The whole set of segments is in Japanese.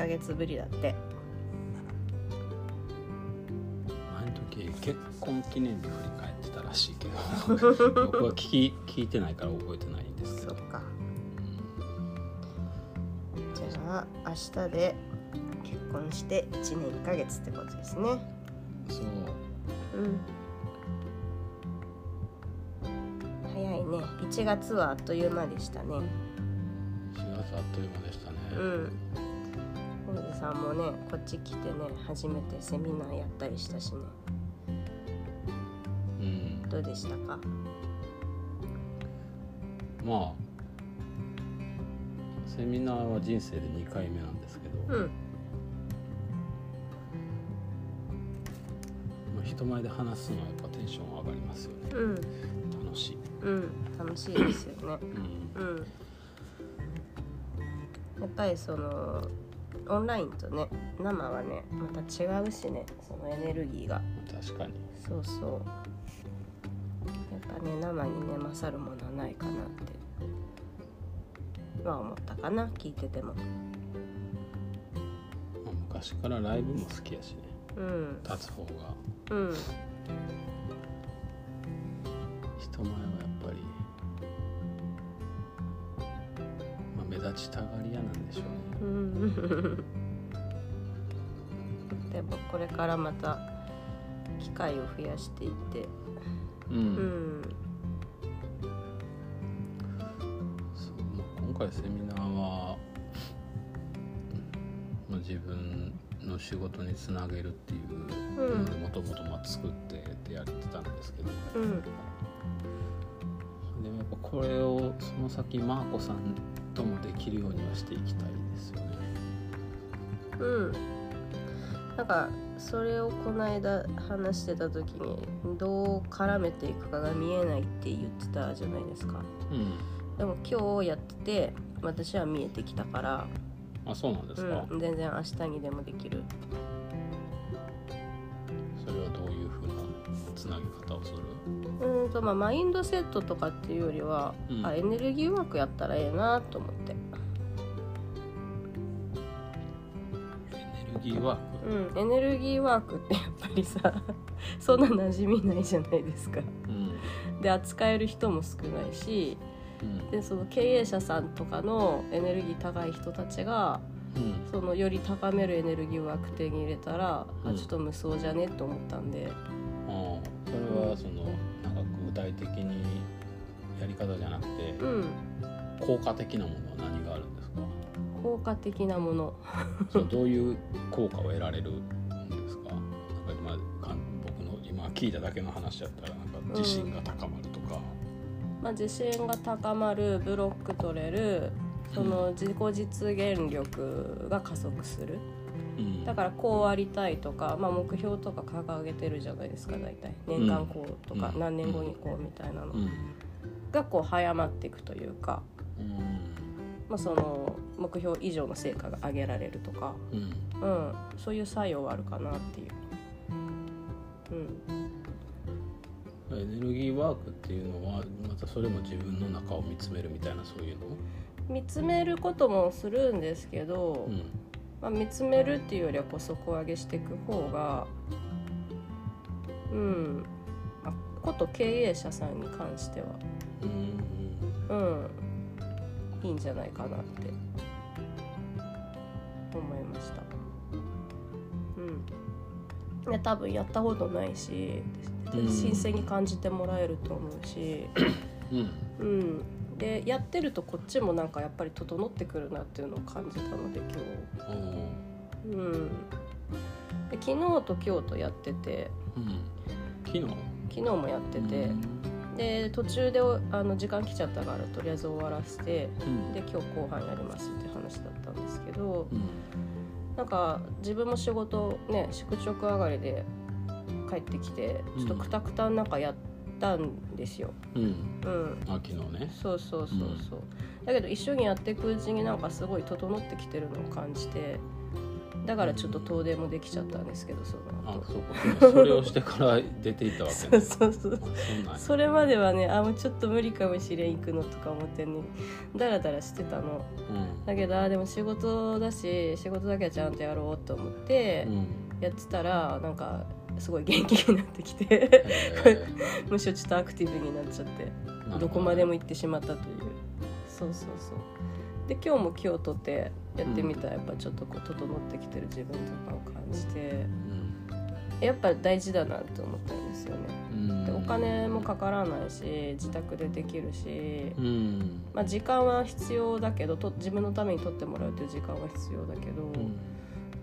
ヶ月ぶりだって。あの時結婚記念日振り返ってたらしいけど。僕は聞き聞いてないから覚えてないんですけど。そっか。じゃあ明日で結婚して1年1ヶ月ってことですね。そう。うん。早いね。1月はあっという間でしたね。4月あっという間でしたね、うんさんもねこっち来てね初めてセミナーやったりしたしね。うん。どうでしたか？まあセミナーは人生で2回目なんですけど、うん。まあ、人前で話すのはやっぱテンション上がりますよね。うん。楽しい、うん。楽しいですよね。うん、うん。やっぱりそのオンラインとね生はねまた違うしねそのエネルギーが。確かに。そうそう。やっぱね生にね勝るものはないかなって。まあ思ったかな聞いてても。まあ、昔からライブも好きやしね。うん。立つ方が。うん。人前立ちたがり屋なんでしょうね。うん。でもこれからまた機会を増やしていって。うん、うん。そうまあ今回セミナーは、まあ、自分の仕事につなげるっていううんもともと作ってってやってたんですけど。うん。でもやっぱこれをその先マーコさんきるようにはしていきたいですよね。うん。なんかそれをこの間話してた時にどう絡めていくかが見えないって言ってたじゃないですか。うん、でも今日やってて私は見えてきたから、あそうなんですか、うん、全然明日にでもできる。それはどういうふうなつなぎ方をする？うーんとまあマインドセットとかっていうよりは、うん。あエネルギーワークやったらええなと思ってギーワークうん。エネルギーワークってやっぱりさ そんな馴染みないじゃないですか。うん。で扱える人も少ないしうん。でその経営者さんとかのエネルギー高い人たちがうん。そのより高めるエネルギーワーク手に入れたら、うん。あちょっと無双じゃねと思ったんで。ああそれはそのなんか具体的にやり方じゃなくてうん。効果的なものは何があるんですか効果的なもの。そうどういう効果を得られるんですか？なんか今かん僕の今聞いただけの話だったらなんか自信が高まるとか、まあ、自信が高まるブロック取れるその自己実現力が加速する。うん。だからこうありたいとか、まあ、目標とか掲げてるじゃないですか大体。年間こうとかうん。何年後にこうみたいなの。うん。がこう早まっていくというか、うんまあ、その目標以上の成果が上げられるとか、うん。うん、そういう作用はあるかなっていう。うん。エネルギーワークっていうのはまたそれも自分の中を見つめるみたいなそういうの？見つめることもするんですけど、うん。まあ、見つめるっていうよりはこう底上げしていく方がうん。あこと経営者さんに関しては。うん。うんいいんじゃないかなって思いました。うん。で多分やったことないしうん。新鮮に感じてもらえると思うし。うん。うん。でやってるとこっちもなんかやっぱり整ってくるなっていうのを感じたので今日。うん。で昨日と今日とやってて。うん。昨日？昨日もやってて、で途中であの時間来ちゃったからとりあえず終わらせてうん。で今日後半やりますって話だったんですけどうん。なんか自分も仕事ね宿直上がりで帰ってきてちょっとくたくたの中やったんですよ。うん。うん。あ昨日ね。そうそうそうそう、だけど一緒にやっていくうちになんかすごい整ってきてるのを感じてだからちょっと遠出もできちゃったんですけどその後。あそうか。それをしてから出ていったわけね。そうそうあそうそれまではねあもうちょっと無理かもしれん行くのとか思ってね。ダラダラしてたの。だけどあでも仕事だし仕事だけはちゃんとやろうと思ってうん、うんやってたらなんかすごい元気になってきて。へむしろちょっとアクティブになっちゃってーどこまでも行ってしまったという。そうそうそう。で今日も今日とってやってみたらやっぱちょっとこう整ってきてる自分とかを感じてやっぱ大事だなって思ったんですよね。うん。でお金もかからないし自宅でできるし、うん。まあ、時間は必要だけどと自分のために取ってもらうという時間は必要だけど、うん。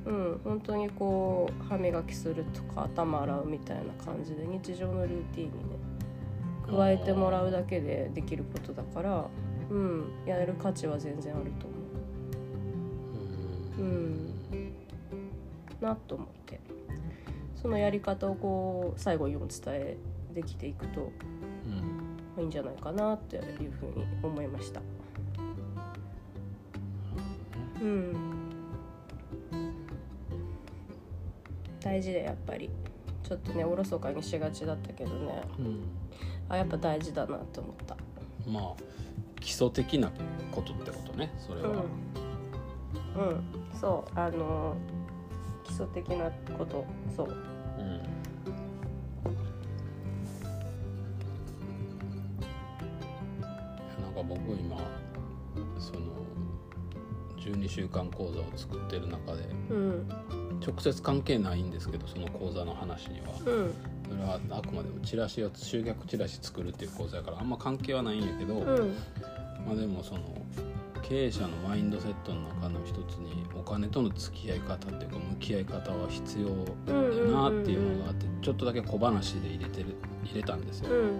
うん、本当にこう歯磨きするとか頭洗うみたいな感じで日常のルーティンにね加えてもらうだけでできることだから、うん、やる価値は全然あると思う。うん。なと思って。そのやり方をこう最後にお伝えできていくとまうんあいいんじゃないかなっていうふうに思いました。うん。大事でやっぱり。ちょっとねおろそかにしがちだったけどね。うん。あやっぱ大事だなって思った。まあ基礎的なことってことねそれは、うん、うん、そうあの基礎的なことそう。うん。なんか僕今その12週間講座を作ってる中でうん。直接関係ないんですけどその講座の話には。うん。それはあくまでもチラシを集客チラシ作るっていう講座やからあんま関係はないんやけど、うん。まあでもその経営者のマインドセットの中の一つにお金との付き合い方っていうか向き合い方は必要だよなっていうのがあってちょっとだけ小話で入れてる入れたんですよ。うん。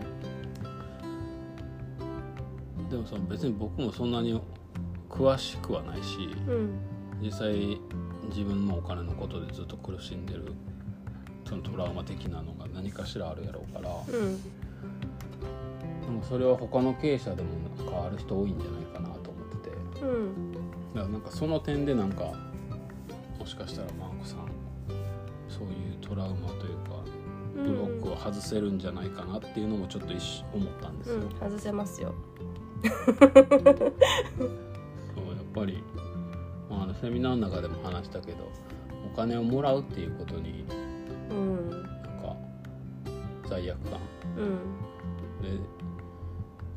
でもその別に僕もそんなに詳しくはないしうん。実際自分もお金のことでずっと苦しんでるそのトラウマ的なのが何かしらあるやろうからうん。でもそれは他の経営者でもなんかある人多いんじゃないうん。だからなんかその点でなんかもしかしたらマーコさんそういうトラウマというかブロックを外せるんじゃないかなっていうのもちょっと一瞬思ったんですよ、うん外せますよ。そうやっぱり、まあ、あのセミナーの中でも話したけどお金をもらうっていうことにうんなんか罪悪感。うん。で、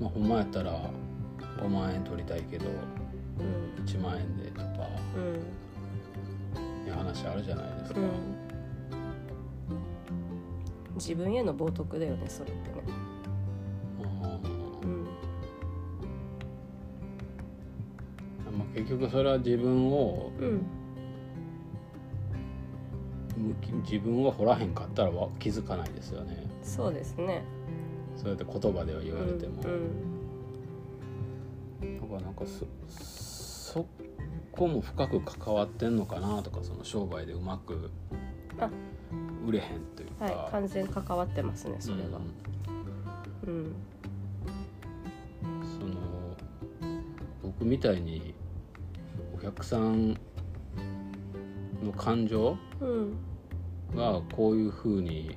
まあ、ほんまやったら5万円取りたいけどうん。1万円でとか。うん。いう話あるじゃないですか、うん。自分への冒涜だよねそれってね。あうん。ーまあ、結局それは自分を自分を掘らへんかったらわ気づかないですよね。そうですね。そうやって言葉では言われても、うんだからなんかそそこも深く関わってんのかなとかその商売でうまくあ。売れへんというか、はい完全関わってますねそれは。うん。うん。その僕みたいにお客さんの感情うん。がこういう風に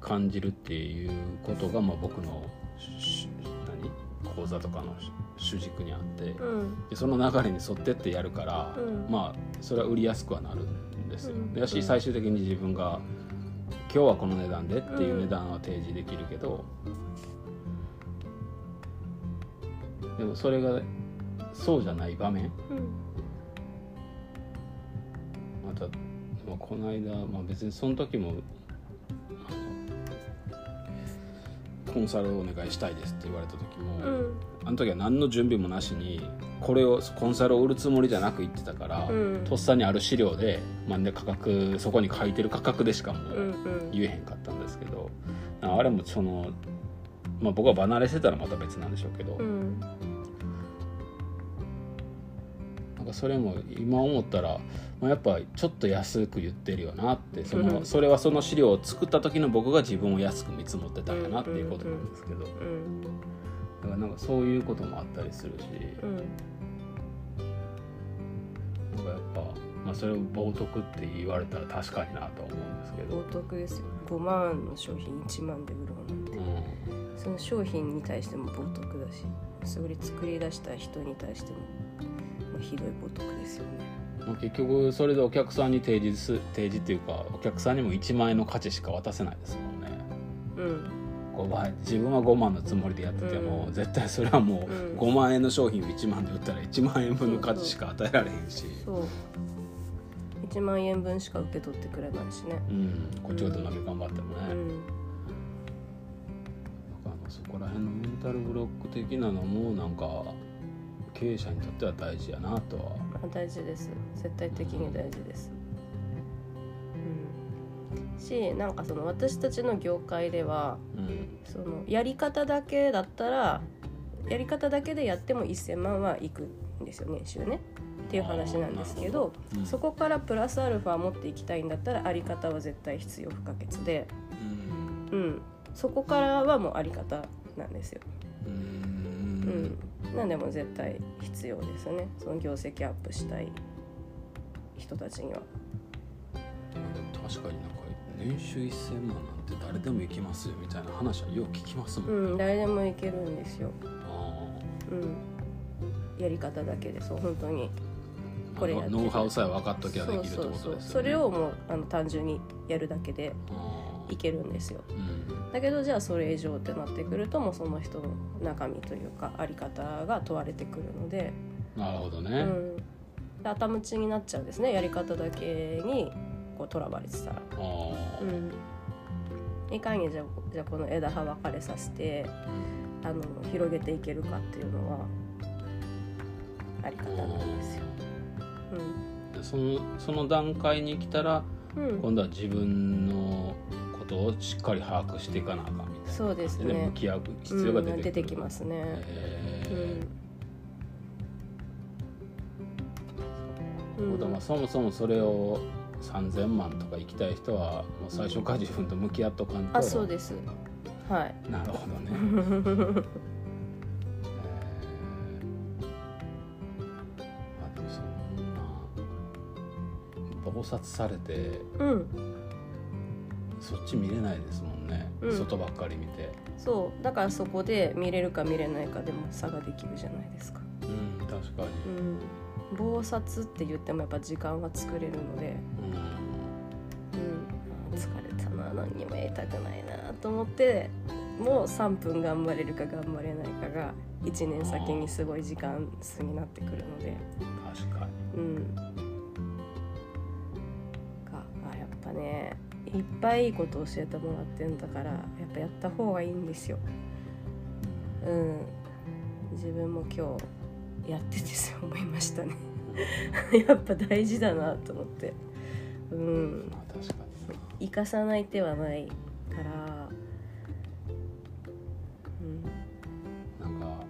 感じるっていうことが、まあ、僕のし何？講座とかの主軸にあってうん。でその流れに沿ってってやるから、うん。まあそれは売りやすくはなるんですよ。うん。だしうん。最終的に自分が今日はこの値段でっていう値段は提示できるけど、でもそれがそうじゃない場面うん。また、まあ、この間、まあ、別にその時もコンサルをお願いしたいですって言われた時も、うんあの時は何の準備もなしにこれをコンサルを売るつもりじゃなく言ってたから、うん。とっさにある資料で、まあ、で価格そこに書いてる価格でしかもうんうん。言えへんかったんですけど、あれもその、まあ、僕は離れしてたらまた別なんでしょうけど、うん。なんかそれも今思ったら、まあ、やっぱちょっと安く言ってるよなってその、うん。それはその資料を作った時の僕が自分を安く見積もってたんやなっていうことなんですけど、だうんなんかそういうこともあったりするし、うんなんかやっぱ、まあ、それを冒涜って言われたら確かになとは思うんですけど、冒涜ですよ5万の商品1万で売ろうなんて。うん、その商品に対しても冒涜だしそれ作り出した人に対しても、まあ、ひどい冒涜ですよね。まあ、結局それでお客さんに提示す提示っていうかお客さんにも1万円の価値しか渡せないですもんねうん5倍自分は5万のつもりでやってても、うん。絶対それはもううん。5万円の商品を1万で売ったら1万円分の価値しか与えられへんし。そう1万円分しか受け取ってくれないしね。うん、こっちがどんだけ頑張ってもね、うんなんかそこら辺のメンタルブロック的なのもなんか経営者にとっては大事やなとはまあ大事です絶対的に大事ですうんしなんかその私たちの業界ではうん。そのやり方だけだったらやり方だけでやっても1000万はいくんですよ年収ね。っていう話なんですけどうん。そこからプラスアルファ持っていきたいんだったらあり方は絶対必要不可欠で、うん。うん、そこからはもうあり方なんですよ。ううんん、なんでも絶対必要ですね。その業績アップしたい人たちには。確かになんか年収1000万なんて誰でも行きますよみたいな話はよく聞きますもん、うん、誰でもいけるんですよ。あうん、やり方だけでそう本当に。ーこれやってノウハウさえ分かっときゃできるってことですよね。それをもうあの単純にやるだけでいけるんですよ。うん。だけどじゃあそれ以上ってなってくるともうその人の中身というかあり方が問われてくるので、なるほどうね、ん、で頭打ちになっちゃうんですねやり方だけにこうとらわれてたら。うん、いかにじゃあじゃあこの枝葉分かれさせてあの広げていけるかっていうのはあり方なんですよ。でそのその段階に来たらうん、うん、今度は自分のことをしっかり把握していかなあかんみたいなそうですでね向。き合う必要が出てうん出てきますね。へうん。そもそもそれを3000万とか行きたい人はもう最初から自分と向き合っとかんとあ、そうです。はい。なるほどねえーまあでもそんな忙殺されてうん、そっち見れないですもんね、うん外ばっかり見てそう。だからそこで見れるか見れないかでも差ができるじゃないですか。うん確かにうん。暴殺って言ってもやっぱ時間は作れるので、うんうん、疲れたな何にもやりたくないなと思ってもう3分頑張れるか頑張れないかが1年先にすごい時間数になってくるので。確かに。うん。があやっぱねいっぱいいいこと教えてもらってんだからやっぱやった方がいいんですよ。うん。自分も今日やっててそう思いましたね。やっぱ大事だなと思って。うん。生かさない手はないから、うん、なんか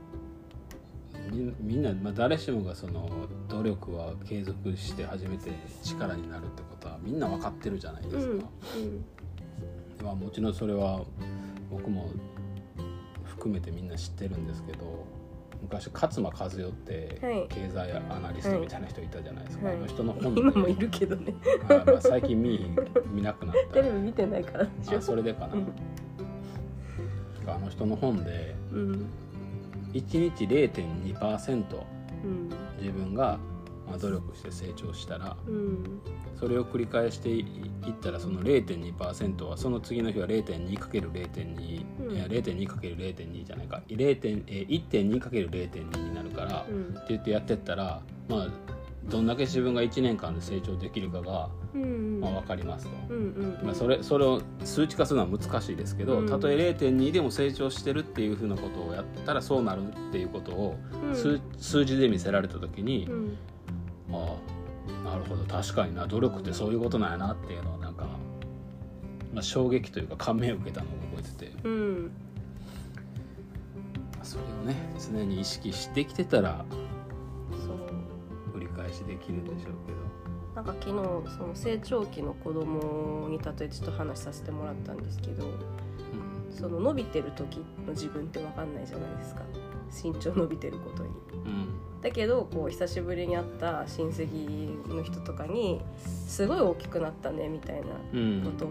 みみんな、まあ、誰しもがその努力は継続して初めて力になるってことはみんな分かってるじゃないですか、まあ、もちろんそれは僕も含めてみんな知ってるんですけど昔勝間和代ってはい。経済アナリストみたいな人いたじゃないですか、はい。あの人の本で今もいるけどね。あまあ最近見見なくなった。テレビ見てないからでしょ。あそれでかな、あの人の本でうん。1日0.2%うん。自分がまあ努力して成長したらうん。それを繰り返していったらその0.2%はその次の日は 0.2×0.2、うん。いや 0.2×0.2 じゃないか。0.1 1.2×0.2 になるから、うん。って言ってやってったらまあどんだけ自分が1年間で成長できるかが、うんまあ、分かりますと。うんうんまあ、それそれを数値化するのは難しいですけど、うん。たとえ0.2でも成長してるっていうふうなことをやったらそうなるっていうことをうん。数,、数字で見せられた時に、うんああなるほど。確かにな。努力ってそういうことなんやなっていうのをなんか、まあ、衝撃というか感銘を受けたのを覚えてて、うん。まあそれをね常に意識してきてたらそう。繰り返しできるんでしょうけど。なんか昨日その成長期の子供に例えてちょっと話させてもらったんですけどその伸びてる時の自分って分かんないじゃないですか。身長伸びてることに。うんだけどこう久しぶりに会った親戚の人とかに「すごい大きくなったね」みたいなうん。こと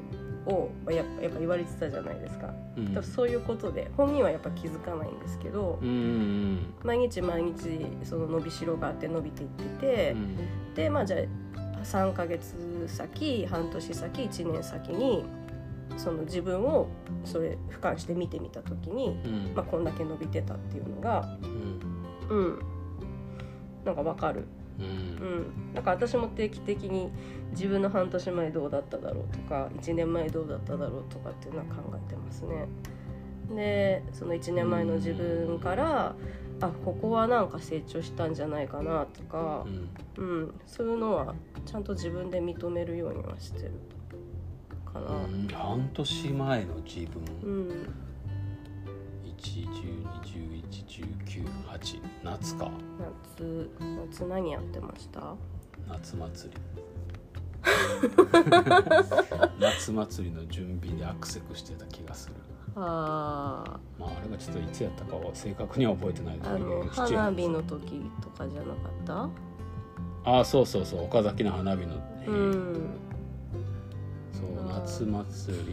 をやっぱやっぱ言われてたじゃないですか。うん。多分そういうことで本人はやっぱ気づかないんですけどうんうん毎日毎日その伸びしろがあって伸びていってて、うん。でまあじゃあ3ヶ月先半年先1年先にその自分をそれ俯瞰して見てみた時に、うん。まあ、こんだけ伸びてたっていうのがうんうんなんかわかる、ううん。ん、だから私も定期的に自分の半年前どうだっただろうとか1年前どうだっただろうとかっていうのは考えてますね。でその1年前の自分からあここはなんか成長したんじゃないかなとかう、ん。うん、そういうのはちゃんと自分で認めるようにはしてるかな。うん。半年前の自分。うん、1121119夏か。夏夏何やってました？夏祭り。夏祭りの準備でアクセクしてた気がする。あまああれがちょっといつやったかは正確には覚えてないですけどーあの7月。花火の時とかじゃなかっああそうそうそう。岡崎の花火のうん。そう夏祭り。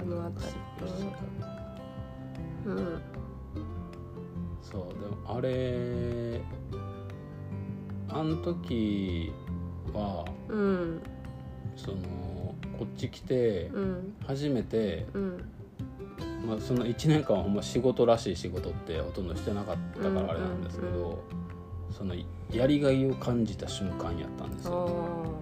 あの辺り。アクセクしてたうん。そう。でもあれあの時はうんそのこっち来てうん。初めて、うんまあ、その1年間はほんま仕事らしい仕事ってほとんどしてなかったうんからあれなんですけど、うんうんそのやりがいを感じた瞬間やったんですあよ。ー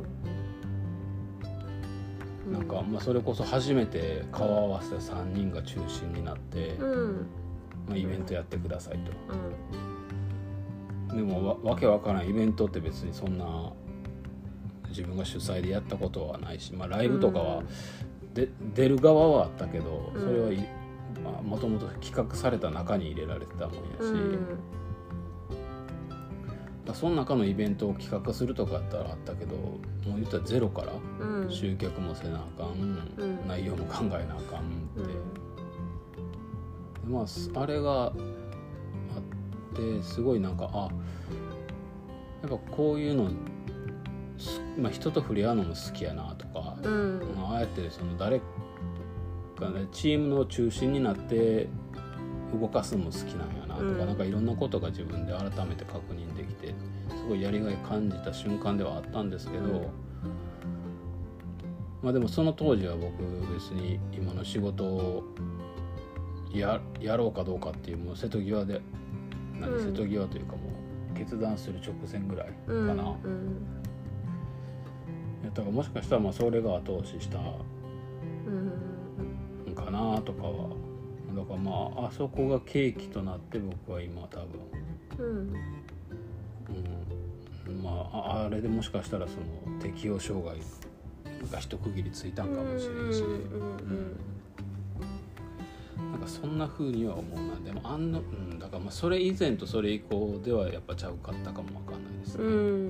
なんか、まあ、それこそ初めて顔合わせた3人が中心になって、うん。まあ、イベントやってくださいと。うん。でもわわけわからんイベントって別にそんな自分が主催でやったことはないし、まあ、ライブとかはで、出る側はあったけどそれはもともと企画された中に入れられてたもんやし、その中のイベントを企画するとかやったらあったけどもう言ったらゼロからうん。集客もせなあかん、うん。内容も考えなあかんって、うん。でまあすあれがあってすごいなんかあやっぱこういうのす、まあ、人と触れ合うのも好きやなとか、うん。まああえてその誰かねチームの中心になって動かすのも好きなんやなとか、うん。なんかいろんなことが自分で改めて確認ごいやりがい感じた瞬間ではあったんですけど、うん。まあでもその当時は僕別に今の仕事をややろうかどうかっていうもう瀬戸際で何、うん。瀬戸際というかもう決断する直前ぐらいかうん。な、うん。だからもしかしたらまあそれが後押ししたうん。んかなとかは。だからまああそこが契機となって僕は今多分、まあああれでもしかしたらその適応障害が一区切りついたんかもしれんし、うんうんうんなんかそんな風には思うな。でもあんの、うん、だからまあそれ以前とそれ以降ではやっぱちゃうかったかもわかんないですね、うん。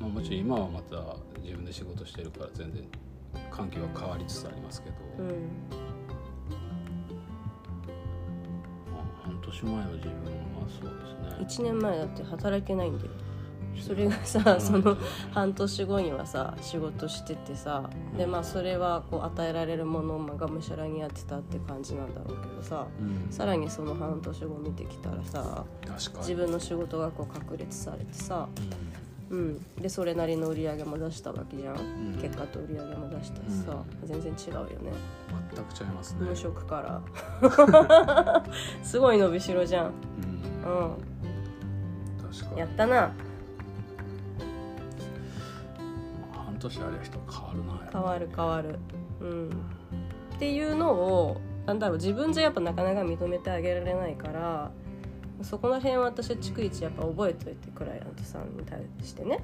まあ、もちろん今はまた自分で仕事してるから全然環境は変わりつつありますけど、うん。まあ、半年前の自分はそうですね。1年前だって働けないんだよそれがそうさその半年後にはさ仕事しててさでまあそれはこう与えられるものをがむしゃらにやってたって感じなんだろうけどさうん。さらにその半年後見てきたらさ自分の仕事がこう確立されてさ、ううん、でそれなりの売り上げも出したわけじゃん、ん。結果と売り上げも出したしさ、全然違うよね。全く違いますね。無職から。すごい伸びしろじゃん。うん。うん。やったな年ありゃ人変わるな変わる変わる。うん。っていうのをなんだろう自分じゃやっぱなかなか認めてあげられないからそこの辺は私は逐一やっぱ覚えといてクライアントさんに対してね。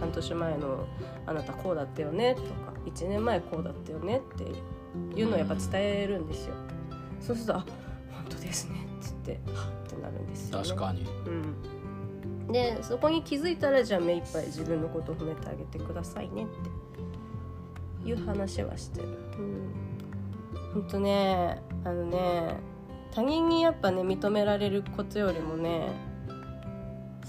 半年前の「あなたこうだったよね」とか「1年前こうだったよね」っていうのをやっぱ伝えるんですよ、そうすると「あ本当ですね」っつって「はっ」ってなるんですよ、ね、確かに。うん、でそこに気づいたらじゃあ目いっぱい自分のことを褒めてあげてくださいねって。いう話はしてる。うん、ほんとねあのね他人にやっぱね認められることよりもね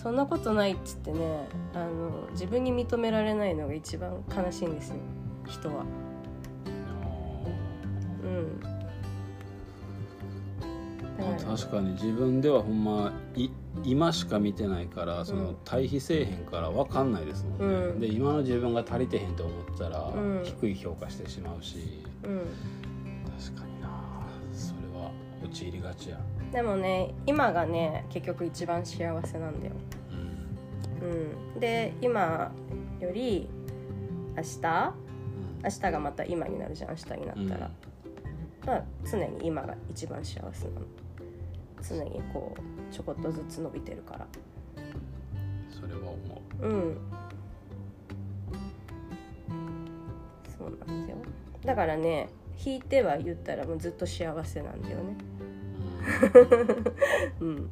そんなことないっつってねあの自分に認められないのが一番悲しいんですよ。人は。うん。確かに自分ではほんまい今しか見てないからそのうん対比せえへんから分かんないですもんね、うん。で今の自分が足りてへんと思ったらうん。低い評価してしまうし、うん。確かにな。それは陥りがちや。でもね今がね結局一番幸せなんだよ。うん。うん。で今より明日？明日がまた今になるじゃん明日になうんったら、まあ、常に今が一番幸せなの常にこうちょこっとずつ伸びてるから。それは思う。ん。そうなんですよ。だからね引いては言ったらもうずっと幸せなんだよね。う、うん、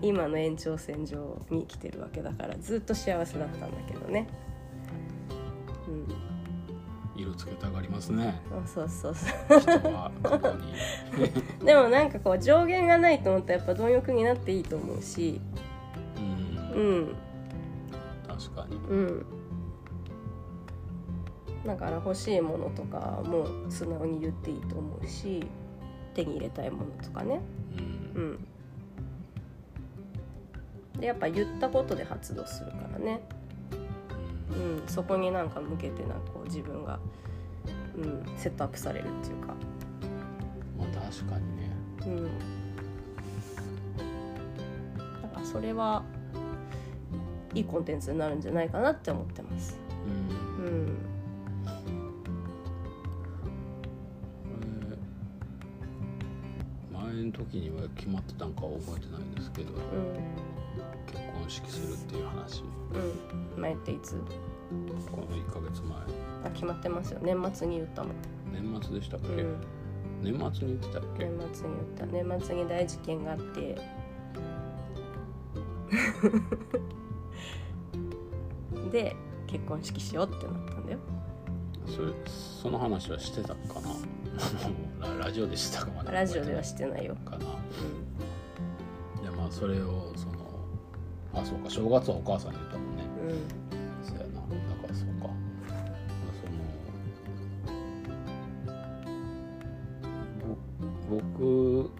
今の延長線上に生きてるわけだからずっと幸せだったんだけどね。うん色つけたがりますね。あそうそうそう。人は過去にでもなんかこう上限がないと思ったらやっぱ貪欲になっていいと思うし。うん。うん。確かに。うん。だから欲しいものとかも素直に言っていいと思うし手に入れたいものとかね。うん。うん。でやっぱ言ったことで発動するからねうんうんそこになんか向けてなんかこう自分が、うん、セットアップされるっていうか。まあ確かにね。うん。だからそれはいいコンテンツになるんじゃないかなって思ってます。うん。うん。前の時には決まってたんかは覚えてないんですけど。う結婚式するっていう話。んうん。前っていつ？この1ヶ月前。あ決まってますよ。年末に言ったもん、年末でしたっけ、うん、年末に言ってたっけ、年末に言った。年末に大事件があって。で結婚式しようってなったんだよ。それその話はしてたかな？ラ ラジオでしたか？まだラジオでは覚してないよ。かな？うでまあそれをそのあそうか正月はお母さんに言ったもんね。んうん。そうやな。だからそうか。そのぼ僕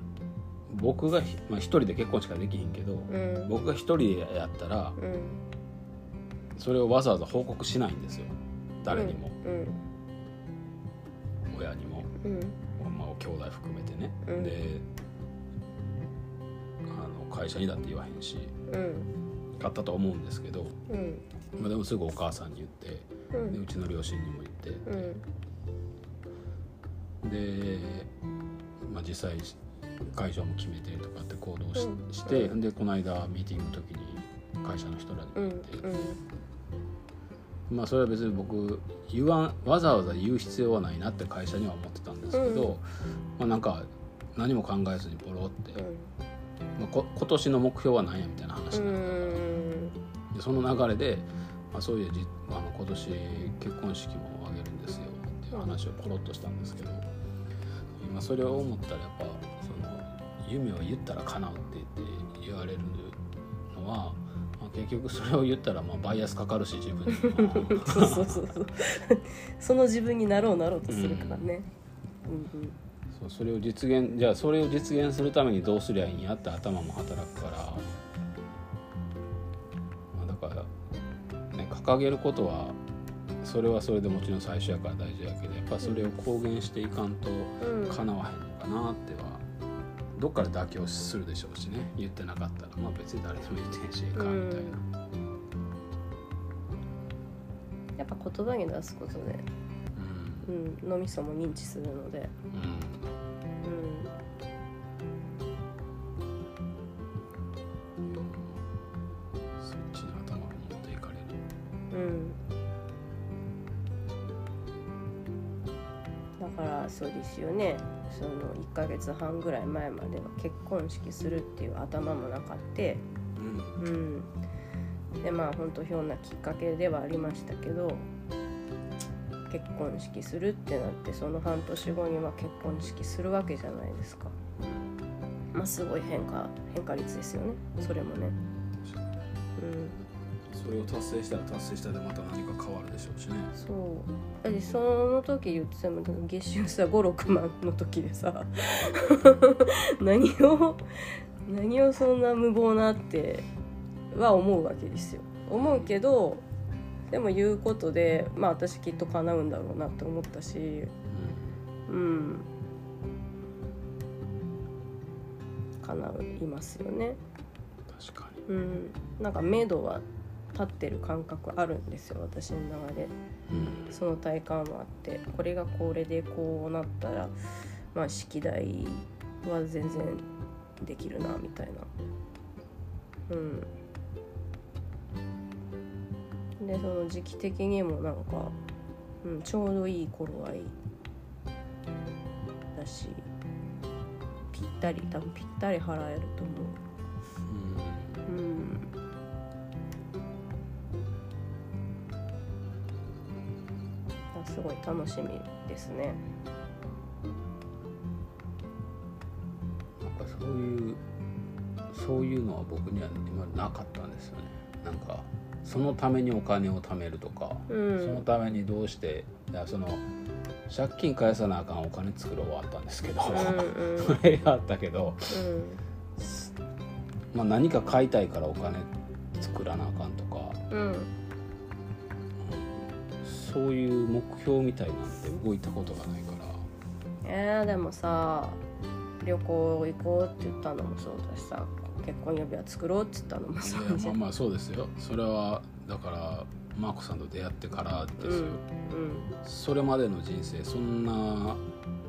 僕がひまあ、一人で結婚しかできひんけど、うん。僕が一人でやったらうん。それをわざわざ報告しないんですよ。誰にも、うん。親にも、うん。まあ、兄弟含めてね、うん。で会社にだって言わへんしうん。買ったと思うんですけど、うん。まあ、でもすぐお母さんに言ってうん。でうちの両親にも言ってうん。で、まあ、実際会場も決めてとかって行動し,、うん。して、うん。でこの間ミーティングの時に会社の人らにうん言って、うん。まあそれは別に僕言わんわざわざ言う必要はないなって会社には思ってたんですけど、うん。まあ、なんか何も考えずにポロって、うんまあ、こ今年の目標は何やみたいな話うになった。から、ん。でその流れで、まあ、そういうじあの今年結婚式もあげるんですよっていう話をポロッとしたんですけど、今それを思ったらやっぱその夢を言ったら叶うって言って言われるのは、まあ、結局それを言ったらまあバイアスかかるし自分にも。そうそうそうそう。その自分になろうなろうとするからね。うんそうそれを実現じゃあそれを実現するためにどうすりゃいいんやって頭も働くから、まあ、だから、ね、掲げることはそれはそれでもちろん最初やから大事やけどやっぱそれを公言していかんとうんうん叶わへんのかなってはどっかで妥協するでしょうしね。言ってなかったらまあ別に誰にも言ってへんしええかみたいな、やっぱ言葉に出すことで、うん。うん、脳みそも認知するので、うんそうですよね。その1ヶ月半ぐらい前までは結婚式するっていう頭もなかって。うん。うん。でまあ本当ひょんなきっかけではありましたけど結婚式するってなってその半年後には結婚式するわけじゃないですか。まあすごい変化変化率ですよね。それもねそれを達成したら達成したでまた何か変わるでしょうしね。そう。だってその時言ってたもん月収さ56万の時でさ。何を何をそんな無謀なっては思うわけですよ。思うけどでも言うことでまあ私きっと叶うんだろうなって思ったし。うん。叶いますよね。確かに。うん。なんか目処は立ってる感覚あるんですよ私の中で、うん、その体感もあってこれがこれでこうなったらまあ式台は全然できるなみたいな。うん。でその時期的にもなんか、うん、ちょうどいい頃合いだしぴったり多分ぴったり払えると思うすごい楽しみですね。なんかそういうそういうのは僕には今なかったんですよね。なんかそのためにお金を貯めるとか、うん、そのためにどうしていやその借金返さなあかんお金作ろうはあったんですけど、うんうん、それあったけど、うん、まあ、何か買いたいからお金作らなあかんとか、うん、そういう目標みたいなんて動いたことがないから。えー、でもさ旅行行こうって言ったのもそうだしさ結婚指輪作ろうって言ったのもそうじゃんまあまあそうですよ。それはだからマーコさんと出会ってからですよ、うんうん、それまでの人生そんな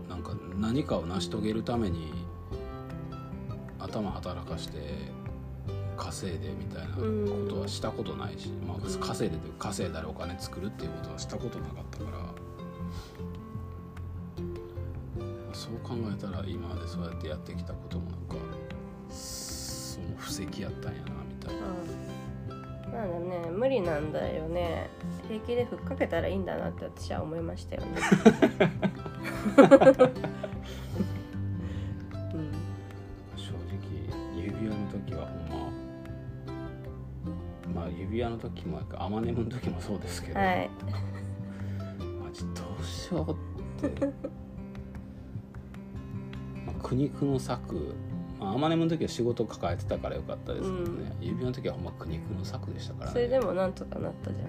なんか何かを成し遂げるために頭働かして稼いでみたいなことはしたことないし、まあ、稼いでて稼いだらお金作るっていうことはしたことなかったから、そう考えたら今までそうやってやってきたこともなんかその布石やったんやなみたいな。なんだね無理なんだよね平気でふっかけたらいいんだなって私は思いましたよね。指輪の時もアマネムの時もそうですけど、はい、マジどうしようって。まあ苦肉の策まあ、アマネムの時は仕事抱えてたからよかったですけどね、うん、指輪の時はほんま苦肉の策でしたからね。それでもなんとかなったじゃん。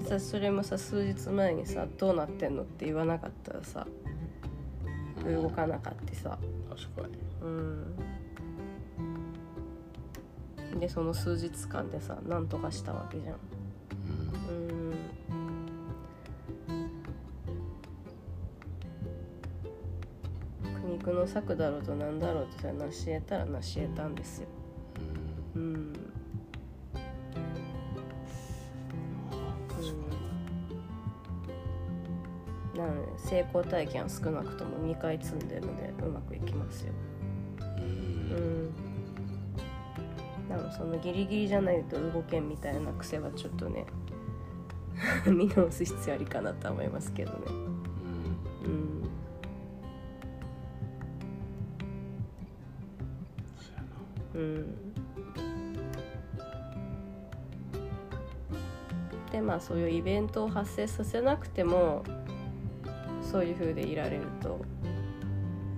うん、さそれもさ数日前にさ「どうなってんの?」って言わなかったらさ動かなかったさ、確かに。うん。でその数日間でさ何とかしたわけじゃん。うん。苦肉の策だろうとなんだろうとさ成し得たら成し得たんですよ成功体験は少なくとも2回積んでるのでうまくいきますよ。うん。多分そのギリギリじゃないと動けんみたいな癖はちょっとね 見直す必要ありかなと思いますけどね。うん、うん。うん、でまあそういうイベントを発生させなくてもそういう風でいられると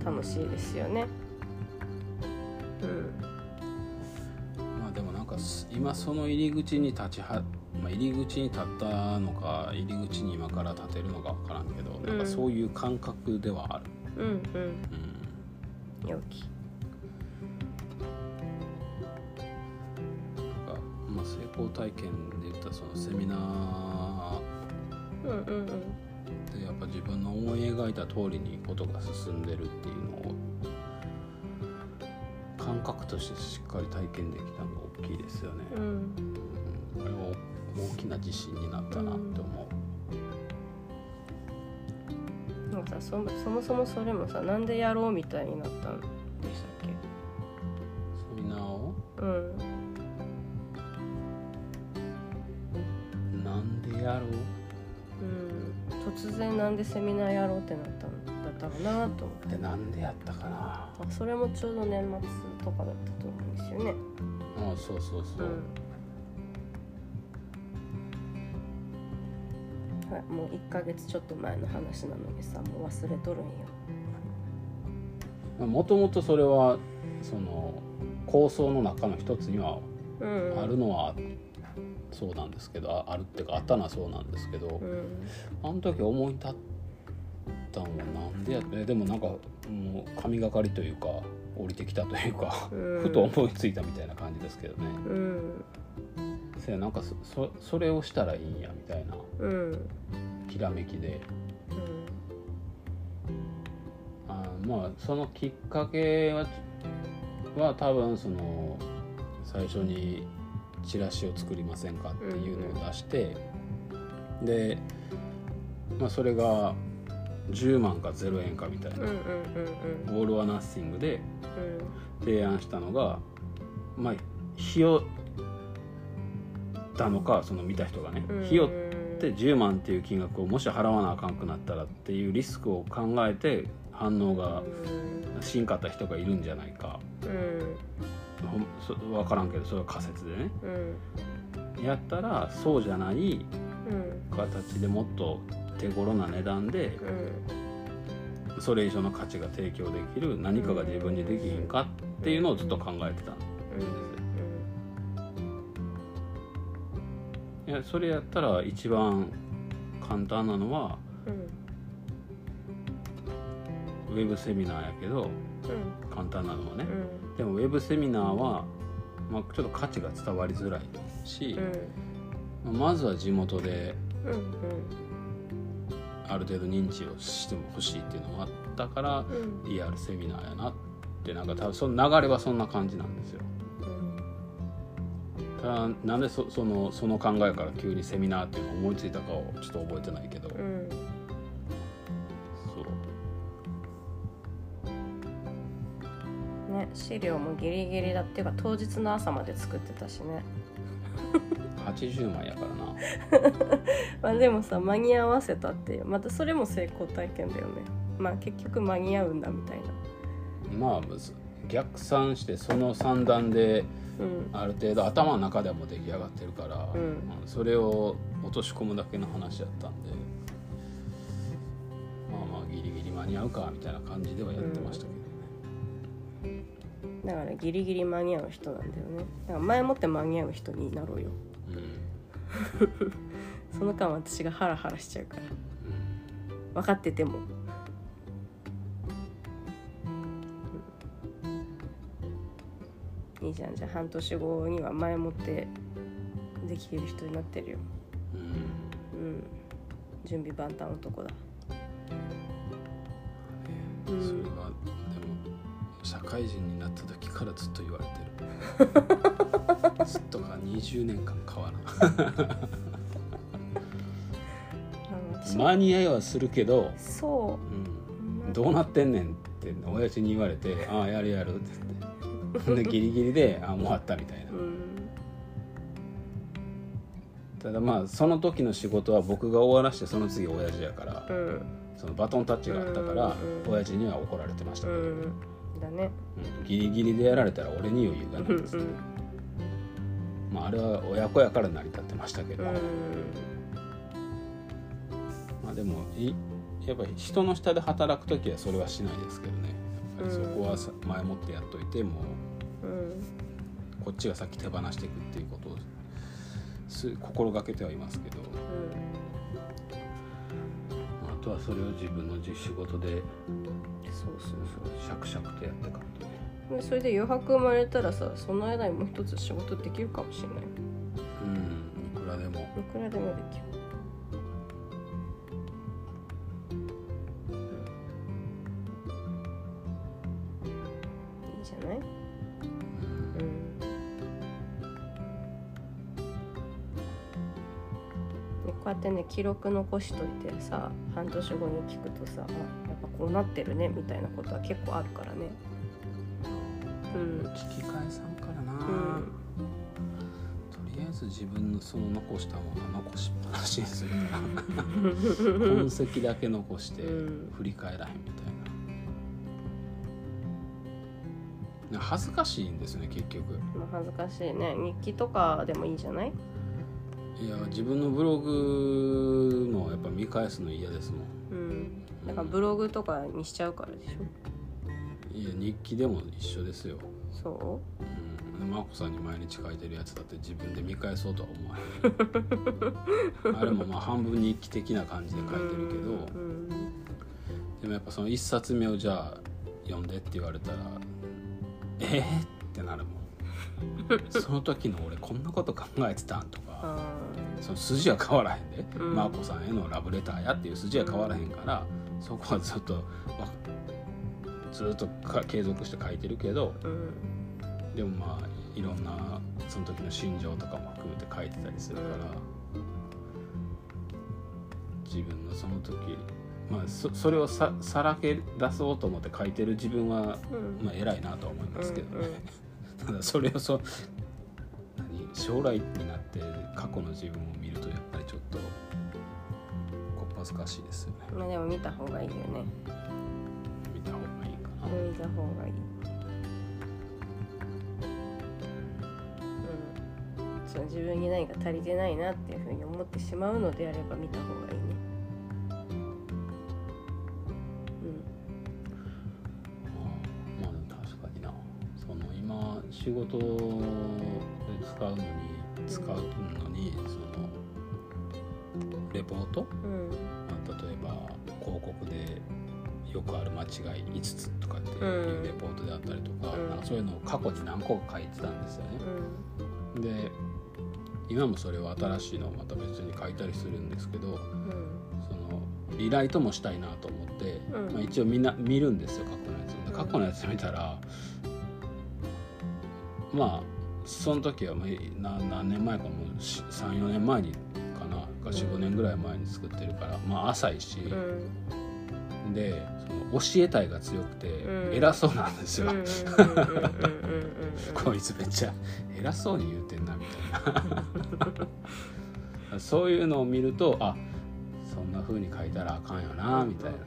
楽しいですよね。うん。今その入り口に立ちは、まあ、入り口に立ったのか入り口に今から立てるのか分からんけど、うん、なんかそういう感覚ではある。うんうん、うん、良き。なんか、まあ、成功体験で言ったそのセミナーうんうんうんでやっぱ自分の思い描いた通りにことが進んでるっていうのを感覚としてしっかり体験できたのが大きいですよね、うん、これは大きな自信になったなって思う、なんかさそそもそもそれもさなんでやろうみたいになったんでしたっなんでセミナーやろうってなったのだったかなと思って。でなんでやったかな。あそれもちょうど年末とかだったと思うんですよね。ああそうそうそう、うん。はい、もう1ヶ月ちょっと前の話なのにさもう忘れとるんよ。もともとそれはその構想の中の一つにはうん。あるのはそうなんですけど、ああるっていうかあったのはそうなんですけど、うん。あの時思い立ったのはなんでやってでもなんかもう神がかりというか降りてきたというか、うん。ふと思いついたみたいな感じですけどね、うん。せやなんかそそそれをしたらいいんやみたいな。うん。ひらめきで。あまあそのきっかけはは多分その最初にチラシを作りませんかっていうのを出して、で、まあ、それが10万か0円かみたいな、オール・はナッシングでうん。提案したのがまあ費用たのかその見た人がね、うん費用って10万っていう金額をもし払わなあかんくなったらっていうリスクを考えて反応がしんかった人がいるんじゃないか分からんけどそれは仮説でね。うん。やったらそうじゃないうん。形でもっと手頃な値段でうん。それ以上の価値が提供できる何かが自分にできひんかっていうのをずっと考えてたんですよいやそれやったら一番簡単なのはうん。ウェブセミナーやけどうん。簡単なのはね。うんでもウェブセミナーは、まあ、ちょっと価値が伝わりづらいしう、んまずは地元でうんうん。ある程度認知をしても欲しいっていうのもあったからうん。リアルセミナーやなってなんか多分その流れはそんな感じなんですよ。ただなんでそそのその考えから急にセミナーっていうのを思いついたかをちょっと覚えてないけど、うんね資料もギリギリだっていうか当日の朝まで作ってたしね。80万やからな。まあでもさ間に合わせたっていう。またそれも成功体験だよね。まあ結局間に合うんだみたいな。まあ逆算してその算段でうん。ある程度頭の中ではもう出来上がってるから、うん。それを落とし込むだけの話やったんでまあまあギリギリ間に合うかみたいな感じではやってましたけど。ね、だからギリギリ間に合う人なんだよね。だから前もって間に合う人になろうよ。その間私がハラハラしちゃうから。分かってても。いいじゃん。じゃあ半年後には前もってできてる人になってるよ。うん、うん。うん準備万端男だ。それは社会人になった時からずっと言われてる。ずっとか20年間変わらん。間に合いはするけど、そう。ん、どうなってんねんって親父に言われて「ああやるやる」って言って。でギリギリで「ああもうあった」みたいな。ううん。ただまあその時の仕事は僕が終わらしてその次親父やからうん。そのバトンタッチがあったからうん。親父には怒られてましたけど、うんだね。うんギリギリでやられたら俺に余裕がうなんいです、うんまあ、あれは親子やから成り立ってましたけど、うん。まあでもいやっぱり人の下で働く時はそれはしないですけどね。やっぱりそこはさ前もってやっといてもううん。こっちが先手放していくっていうことをす心がけてはいますけど、まああとはそれを自分の仕事でそうそうシャクシャクとやっていかんとね。そうでそれで余白生まれたらさその間にもう一つ仕事できるかもしれない。うん。いくらでも。いくらでもできるい？いじゃないこうやってね記録残しといてさ半年後に聞くとさこうなってるねみたいなことは結構あるからね。うん。聞き返さんからな、うん。とりあえずず自分のその残したもの残しっぱなしにするから。痕跡だけ残してうん振り返らへんみたいな。恥ずかしいんですね結局。まあ恥ずかしいね。日記とかでもいいじゃない？いや自分のブログもやっぱ見返すの嫌ですもんからブログとかにしちゃうからでしょ？いや日記でも一緒ですよ。そう？ん、マコさんに毎日書いてるやつだって自分で見返そうとは思わへん。あれもまあ半分日記的な感じでう書いてるけど、うんでもやっぱその一冊目をじゃあ読んでって言われたらえー、ってなるもん。その時の俺こんなこと考えてたんとか。あその筋は変わらへんで、うん。マーコさんへのラブレターやっていう筋は変わらへんからそこはずっとわずっとか継続して書いてるけどーうんでもまあいろんなその時の心情とかも含めて書いてたりするから、自分のその時まあそそれをささらけ出そうと思って書いてる自分は、うん。まあ、偉いなとは思いますけどね、うん。ただそれをそ何将来になって過去の自分を見るとやっぱりちょっとこっぱずかしいですよね。まあでも見た方がいいよね。見た方がいいかな、見た方がいい。うん。そう自分に何か足りてないなっていうふうに思ってしまうのであれば見た方がいいね。まあでも確かにな。その今仕事で使うのに使うのにそのレポート、うん。まあ、例えば広告でよくある間違い5つとかっていううん。レポートであったりとか,、うん。なんかそういうのを過去に何個か書いてたんですよね。う。ん。で今もそれを新しいのをまた別に書いたりするんですけどうん。そのリライトもしたいなと思って、うん。まあ、一応みんな見るんですよ過去のやつで過去のやつ見たらまあその時は何年前かも34年前にかなか45年ぐらい前に作ってるから、まあ浅いし、うん。でその教えたいが強くてうん。偉そうなんですよ、こいつめっちゃ偉そうに言うてんなみたいなそういうのを見るとあそんな風に書いたらあかんよなみたいな、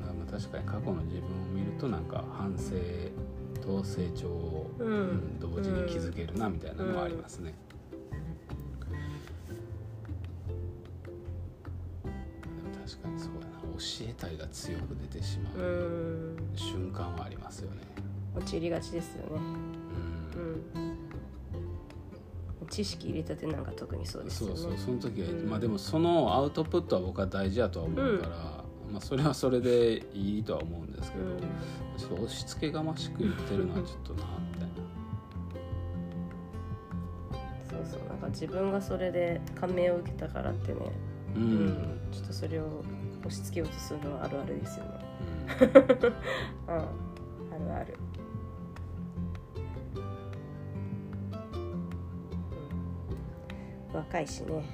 まあ確かに過去の自分を見るとなんか反省と成長を、うん。うん同時に気づけるなみたいなのはありますね、でも確かにそうやな。教えたいが強く出てしまううん瞬間はありますよね。陥りがちですよね。知識入れたてなんか特にそうですよね。そうそうその時は、うん。まあでもそのアウトプットは僕は大事だとは思うから、まあそれはそれでいいとは思うんですけど、うんちょっと押し付けがましく言ってるのはちょっとなみたいな。そうそうなんか自分がそれで感銘を受けたからってね、う、うん。んちょっとそれを押し付けようとするのはあるあるですよね。うん。うん。あるある。うん。若いしね。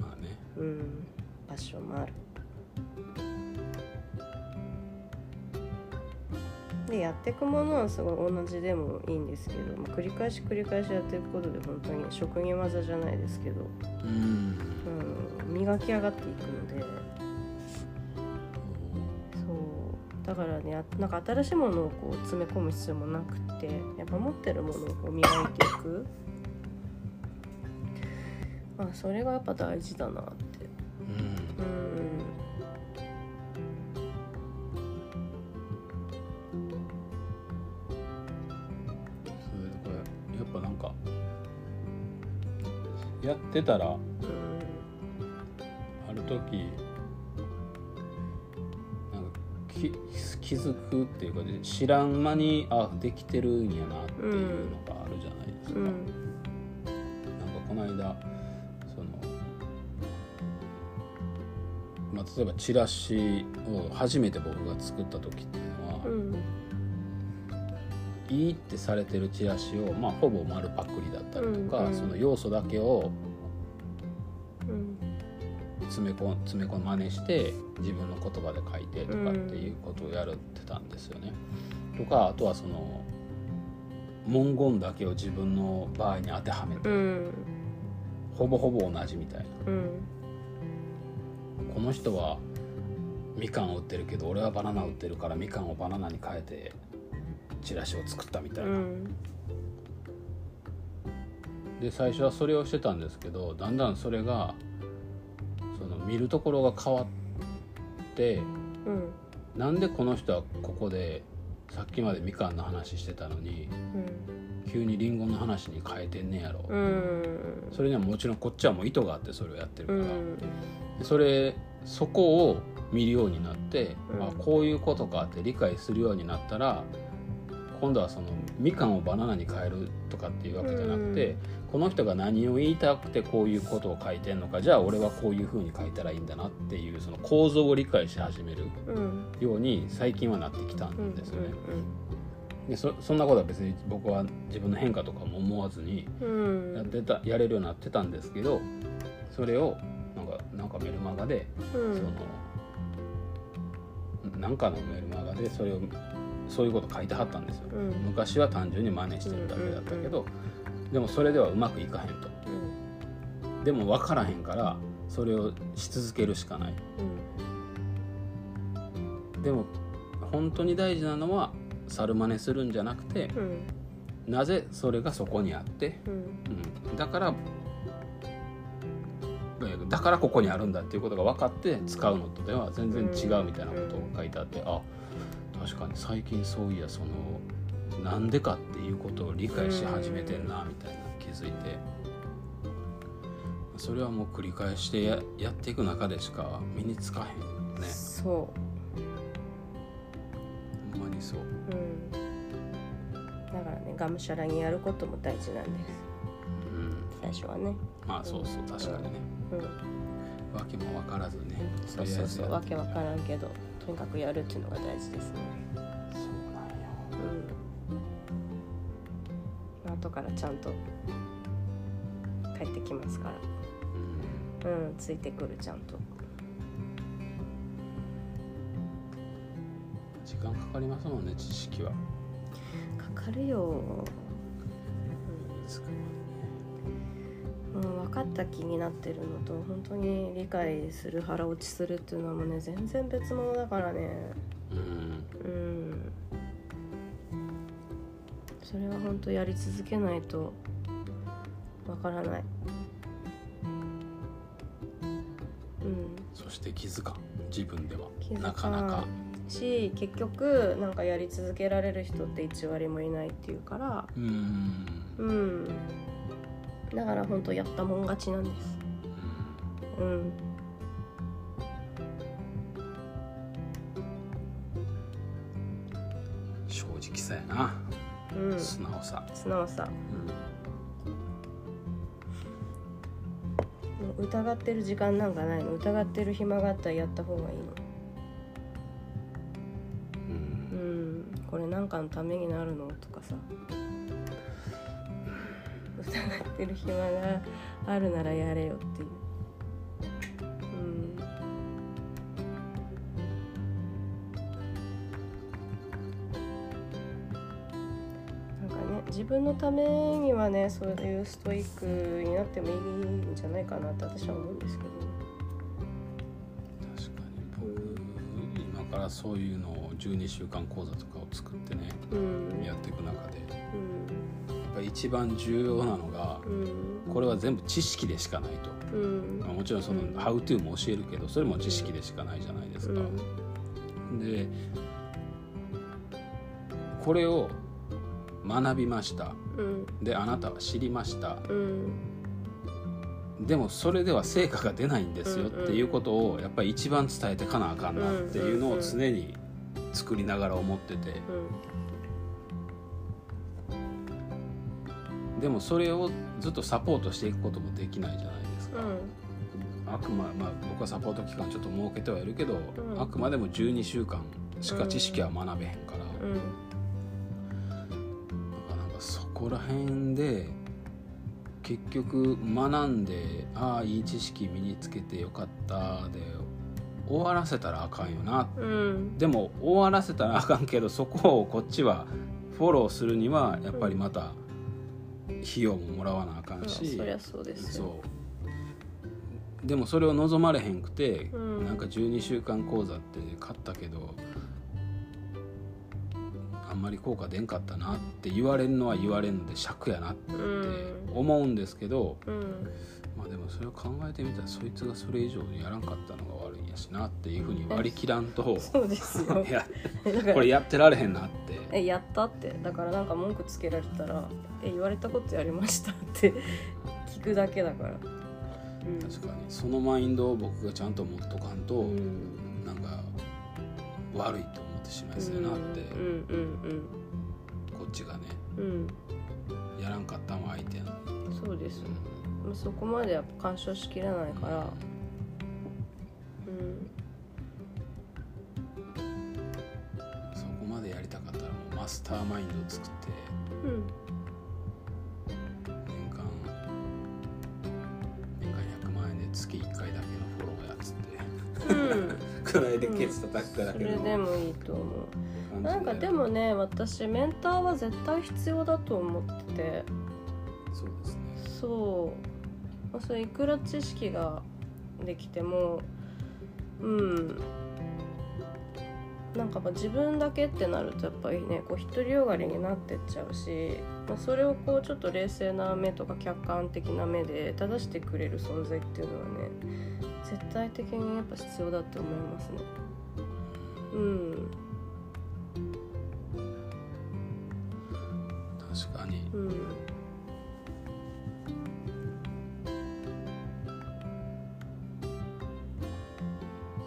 まあね。うん。パッションもあるでやっていくものはすごい同じでもいいんですけど、まあ、繰り返し繰り返しやっていくことで本当に職人技じゃないですけど、うん。うん、磨き上がっていくので。そう。だからねあなんか新しいものをこう詰め込む必要もなくてやっぱ持ってるものをこう磨いていく。まあそれがやっぱ大事だなっってたらうんある時なんかき気づくっていうかで知らん間にあできてるんやなっていうのがあるじゃないですか、うん。なんかこの間その、まあ、例えばチラシを初めて僕が作った時っていうのは、うん。いいってされてるチラシを、まあ、ほぼ丸パクリだったりとか、うんうん。その要素だけをうん詰め込ん詰め込ん真似して自分の言葉で書いてとかっていうことをやるってたんですよね。とかあとはその文言だけを自分の場合に当てはめて、うんほぼほぼ同じみたいな。うん。この人はみかんを売ってるけど俺はバナナ売ってるからみかんをバナナに変えてチラシを作ったみたいうな、ん。で最初はそれをしてたんですけどだんだんそれが見るところが変わってうん。なんでこの人はここでさっきまでみかんの話してたのに急にりんごの話に変えてんねやろ、うん。それにはもちろんこっちはもう意図があってそれをやってるから、うん。でそれそこを見るようになって、うん。あこういうことかって理解するようになったら今度はそのみかんをバナナに変えるとかっていうわけじゃなくて、この人が何を言いたくてこういうことを書いてんのかじゃあ俺はこういうふうに書いたらいいんだなっていうその構造を理解し始めるうん。ように最近はなってきたうんんですよね。でそそんなことは別に僕は自分の変化とかも思わずにうん。やってたやれるようになってたんですけどそれをなんかなんかメルマガでうん。そのなんかのメルマガでそれをそういうこと書いてはったんですよ、うん。昔は単純に真似してるだけだったけど、でもそれではうまくいかへんと。うん。でも分からへんからそれをし続けるしかない。でも本当に大事なのは猿真似するんじゃなくてうん。なぜそれがそこにあって、うん。うん、だからえーだからここにあるんだっていうことが分かって使うのとでは全然違うみたいなことを書いてあって、あ確かに最近そういやそのなんでかっていうことを理解し始めてんなみたいな気づいて。それはもう繰り返してややっていく中でしか身につかへんよね。そほんまにそうう。うん。だからねがむしゃらにやることも大事なんです。うん。最初はね。まあそうそう確かにね。うん訳も分からずねそうそうそうわけわからんけどとにかくやるっていうのが大事ですね。そうなんようん。後からちゃんと帰ってきますから。うん。うんついてくるちゃんと。時間かかりますもんね知識は。かかるよかった気になってるのと本当に理解する腹落ちするっていうのはもうね全然別物だからね。うん。うんそれは本当やり続けないとわからない。うん。そして気づかん。自分では。気づかん。なかなか。し結局なんかやり続けられる人って1割もいないっていうからうんうんだから本当やったもん勝ちなんです。うん。正直さやな。うん。素直さ。素直さ。もう疑ってる時間なんかないの？疑ってる暇があったらやった方がいいの？うん。うん。これなんかのためになるの？とかさ疑ってる暇があるならやれよっていう。うん。なんかね自分のためにはねそういうストイックになってもいいんじゃないかなって私は思うんですけど。確かに。僕今からそういうのを12週間講座とかを作ってねうん。やっていく中でやうん。っぱり一番重要なのがうん。これは全部知識でしかないと。うん。まあもちろんそのうん「How to」も教えるけどそれも知識でしかないじゃないですか。でこれを学びました。うん。であなたは知りました。うん。でもそれでは成果が出ないんですよ。っていうことをやっぱり一番伝えてかなあかんなっていうのを常に作りながら思っててでもそれをずっとサポートしていくこともできないじゃないですか。あくままあ僕はサポート期間ちょっと設けてはいるけど、ん。あくまでも12週間しか知識は学べへんから、うん。うんだからなんかそこら辺で結局学んでああいい知識身につけてよかったで終わらせたらあかんよな。うん。でも終わらせたらあかんけどそこをこっちはフォローするにはやっぱりまた費用ももらわなあかんうんし、そりゃそうですでもそれを望まれへんくて、うんなんか12週間講座って買ったけどあんまり効果出んかったなって言われるのは言われるので尺やなってうん。思うんですけど、うん。まあでもそれを考えてみたらそいつがそれ以上やらんかったのが悪いんやしなっていうふうに割り切らんとそうですよ。これやってられへんなって。えやったって。だからなんか文句つけられたら「え言われたことやりました」って 聞くだけだから。うん。確かに。そのマインドを僕がちゃんと持っとかんと、うん。なんか悪いと。思ってしまいそうやなって、うんうんこっちがねうんやらんかったんは相手やのそうですうんもうそこまでやっぱ干渉しきれないから。うん。そこまでやりたかったらもうマスターマインドを作ってうん。年間年間100万円で月1回だけのフォローやっつって。うんくらいでケツ叩くかけのれでもいいと思う。なんかでもね私メンターは絶対必要だと思ってて。そうですね。そう、まあ、それいくら知識ができてもうん。なんかまあ自分だけってなるとやっぱりねこう独りよがりになってっちゃうし、まあ、それをこうちょっと冷静な目とか客観的な目で正してくれる存在っていうのはね絶対的にやっぱ必要だって思いますね。うん。確かに。うん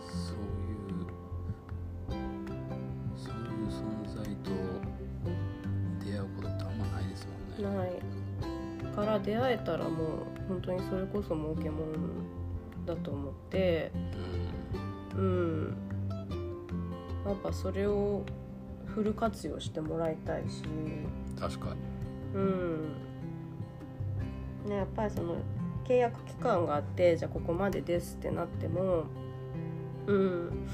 そういうそういう存在と出会うことってあんまないですもんね。ない。から出会えたらもう本当にそれこそ儲けもんだと思ってうん。やっぱそれをフル活用してもらいたいし。うん確かに。うん。ねやっぱりその契約期間があってじゃあここまでですってなってもうん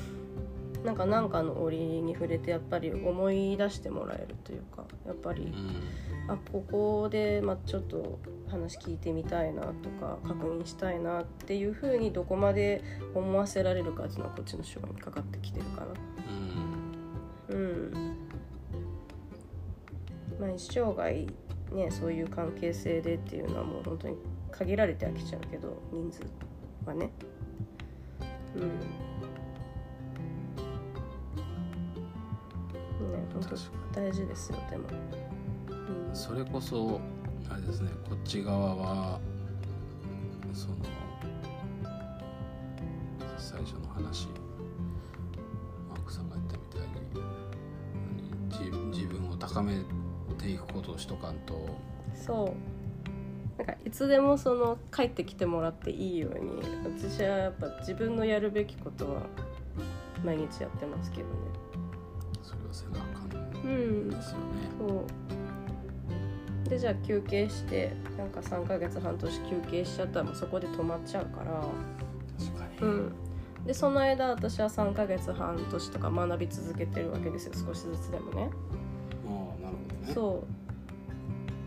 なんか何かの折に触れてやっぱり思い出してもらえるというかやっぱりうんあここで、まあ、ちょっと話聞いてみたいなとか確認したいなっていうふうにどこまで思わせられるかっていうのはこっちの手腕にかかってきてるかな。うんうんまあ、一生涯ねそういう関係性でっていうのはもう本当に限られてはきちゃうけど人数はね。うんね本当大事ですよでも。うん。それこそあれですねこっち側はその最初の話マークさんが言ったみたいに何自自分を高めていくことをしとかんと。そう。なんかいつでもその帰ってきてもらっていいように私はやっぱ自分のやるべきことは毎日やってますけどねせなあかんうん。ですよね。そう。でじゃあ休憩してなんか3ヶ月半年休憩しちゃったらもうそこで止まっちゃうから。確かに、うん。でその間私は3ヶ月半年とか学び続けてるわけですよ。少しずつでもね。ああなるほどね。そ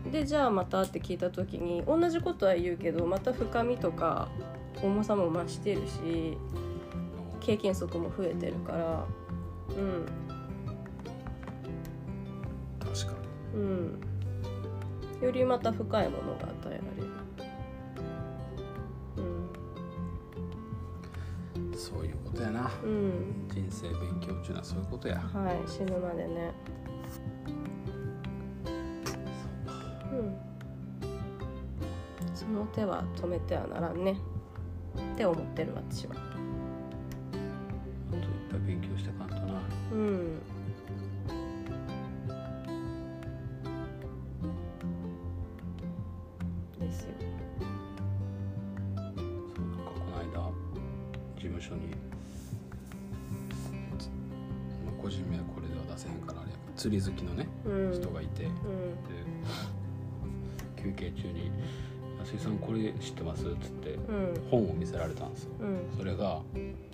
う。でじゃあまたって聞いた時に同じことは言うけどまた深みとか重さも増してるし経験則も増えてるから。うんうん。よりまた深いものが与えられる。そういうことやな。うん。うん人生勉強っていうのはそういうことや。はい死ぬまでね。うん。その手は止めてはならんね。って思ってる私はうん。でうん休憩中に「安井さんこれ知ってます?」っつってうん。本を見せられたんですよ。うん。それが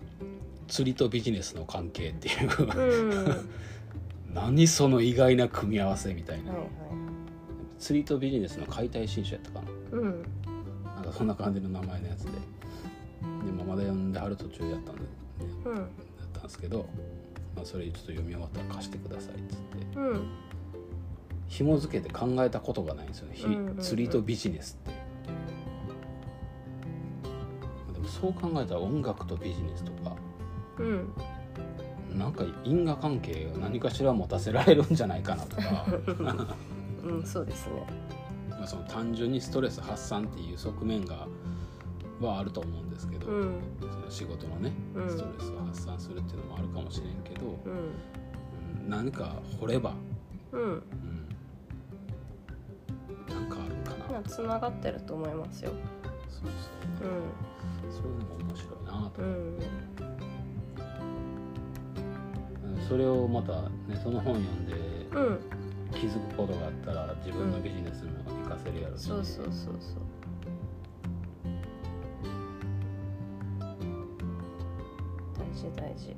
「釣りとビジネスの関係」っていう。うん。何その意外な組み合わせみたいな、はいはい。釣りとビジネスの解体新書やったかな。うん。なんかそんな感じの名前のやつで。で、まだ読んではる途中やったんで、ね、うん。だったんですけど、まあ、それちょっと読み終わったら貸してくださいっつって。うん紐付けて考えたことがないんですよね、ひうんうんうん。釣りとビジネスって。でもそう考えたら音楽とビジネスとか。うん。なんか因果関係を何かしら持たせられるんじゃないかなとか。うんそうですね。まあその単純にストレス発散っていう側面がはあると思うんですけど、うん。その仕事のねうん。ストレスを発散するっていうのもあるかもしれんけど、うん。うん何か掘れば、うんつながってると思いますよ。そうそうそういうのも面白いなと。うん。それをまたねその本読んでうん。気づくことがあったら自分のビジネスにも活かせるやろし、そうそうそうそう。大事大事。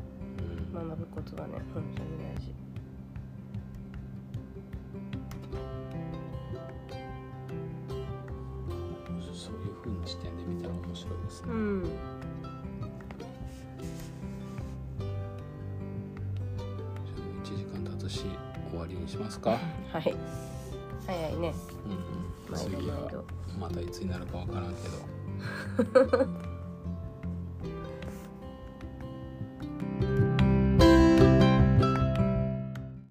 うん。学ぶことはね本当に大事しますか、はい。早いね。うんうん、毎次はまたいつになるかわからんけど